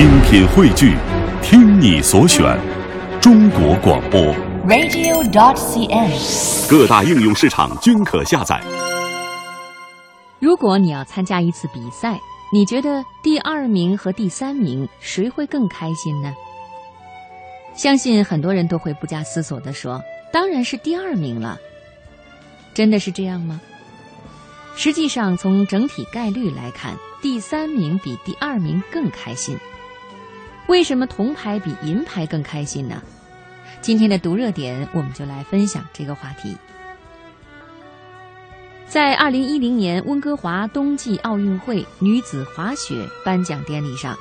精品汇聚，听你所选，中国广播。radio.dot.cn，。各大应用市场均可下载。如果你要参加一次比赛，你觉得第二名和第三名谁会更开心呢？相信很多人都会不加思索地说：“当然是第二名了。”真的是这样吗？实际上，从整体概率来看，第三名比第二名更开心。为什么铜牌比银牌更开心呢？今天的读热点，我们就来分享这个话题。在二零一零年温哥华冬季奥运会女子滑雪颁奖典礼上，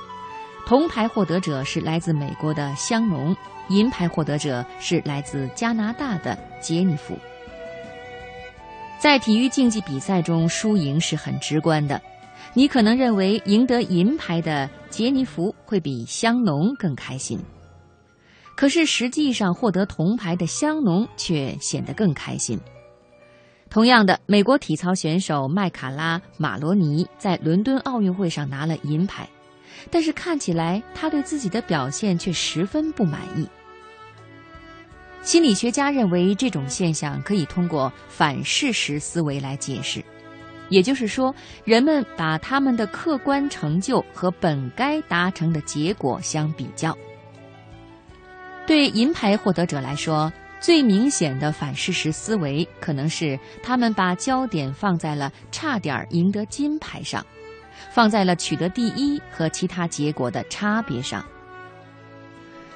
铜牌获得者是来自美国的香农，银牌获得者是来自加拿大的杰尼弗。在体育竞技比赛中，输赢是很直观的。你可能认为赢得银牌的杰尼弗会比香农更开心，可是实际上获得铜牌的香农却显得更开心。同样的，美国体操选手麦卡拉·马罗尼在伦敦奥运会上拿了银牌，但是看起来他对自己的表现却十分不满意。心理学家认为，这种现象可以通过反事实思维来解释，也就是说，人们把他们的客观成就和本该达成的结果相比较。对银牌获得者来说，最明显的反事实思维可能是他们把焦点放在了差点赢得金牌上，放在了取得第一和其他结果的差别上。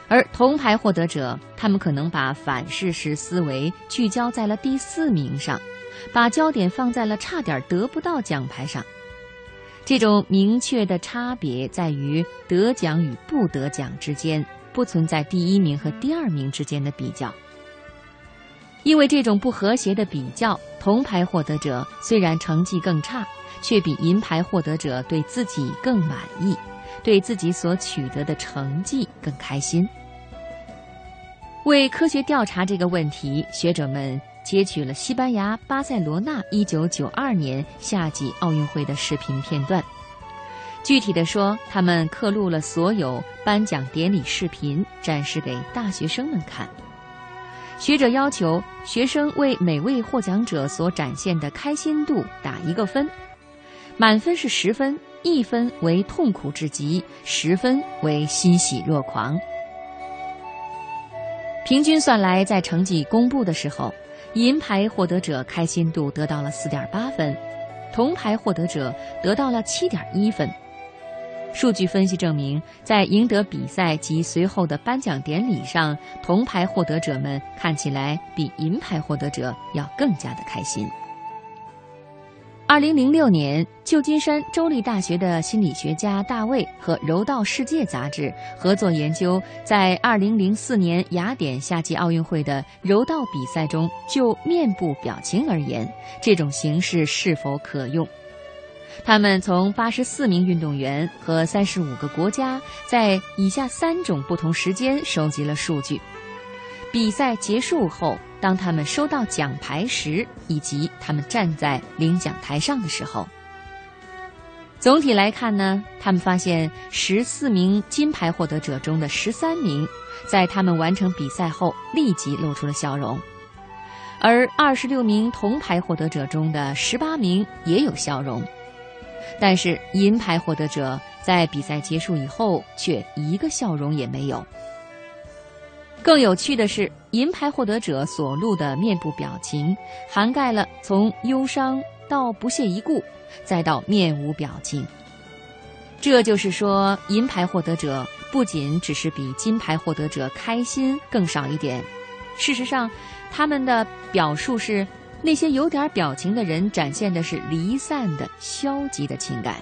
而铜牌获得者，他们可能把反事实思维聚焦在了第四名上，把焦点放在了差点得不到奖牌上。这种明确的差别在于得奖与不得奖之间不存在第一名和第二名之间的比较。因为这种不和谐的比较，铜牌获得者虽然成绩更差，却比银牌获得者对自己更满意，对自己所取得的成绩更开心。为科学调查这个问题，学者们截取了西班牙巴塞罗那1992年夏季奥运会的视频片段。具体的说，他们刻录了所有颁奖典礼视频，展示给大学生们看。学者要求学生为每位获奖者所展现的开心度打一个分，满分是十分，一分为痛苦至极，十分为欣喜若狂。平均算来，在成绩公布的时候，银牌获得者开心度得到了四点八分，铜牌获得者得到了七点一分。数据分析证明，在赢得比赛及随后的颁奖典礼上，铜牌获得者们看起来比银牌获得者要更加的开心。二零零六年，旧金山州立大学的心理学家大卫和《柔道世界》杂志合作研究，在二零零四年雅典夏季奥运会的柔道比赛中，就面部表情而言，这种形式是否可用。他们从八十四名运动员和三十五个国家，在以下三种不同时间收集了数据：比赛结束后，当他们收到奖牌时，以及他们站在领奖台上的时候。总体来看呢，他们发现十四名金牌获得者中的十三名，在他们完成比赛后立即露出了笑容，而二十六名铜牌获得者中的十八名也有笑容。但是银牌获得者在比赛结束以后却一个笑容也没有。更有趣的是，银牌获得者所露的面部表情，涵盖了从忧伤到不屑一顾，再到面无表情。这就是说，银牌获得者不仅只是比金牌获得者开心更少一点，事实上，他们的表述是。那些有点表情的人展现的是离散的、消极的情感。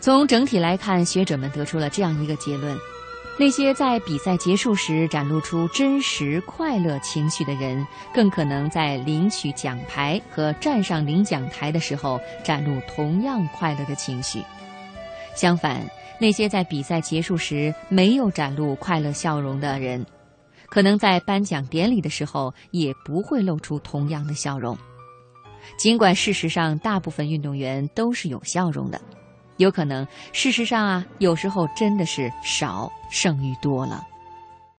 从整体来看，学者们得出了这样一个结论：那些在比赛结束时展露出真实快乐情绪的人，更可能在领取奖牌和站上领奖台的时候展露同样快乐的情绪。相反，那些在比赛结束时没有展露快乐笑容的人，可能在颁奖典礼的时候也不会露出同样的笑容，尽管事实上大部分运动员都是有笑容的，有可能，事实上啊，有时候真的是少胜于多了。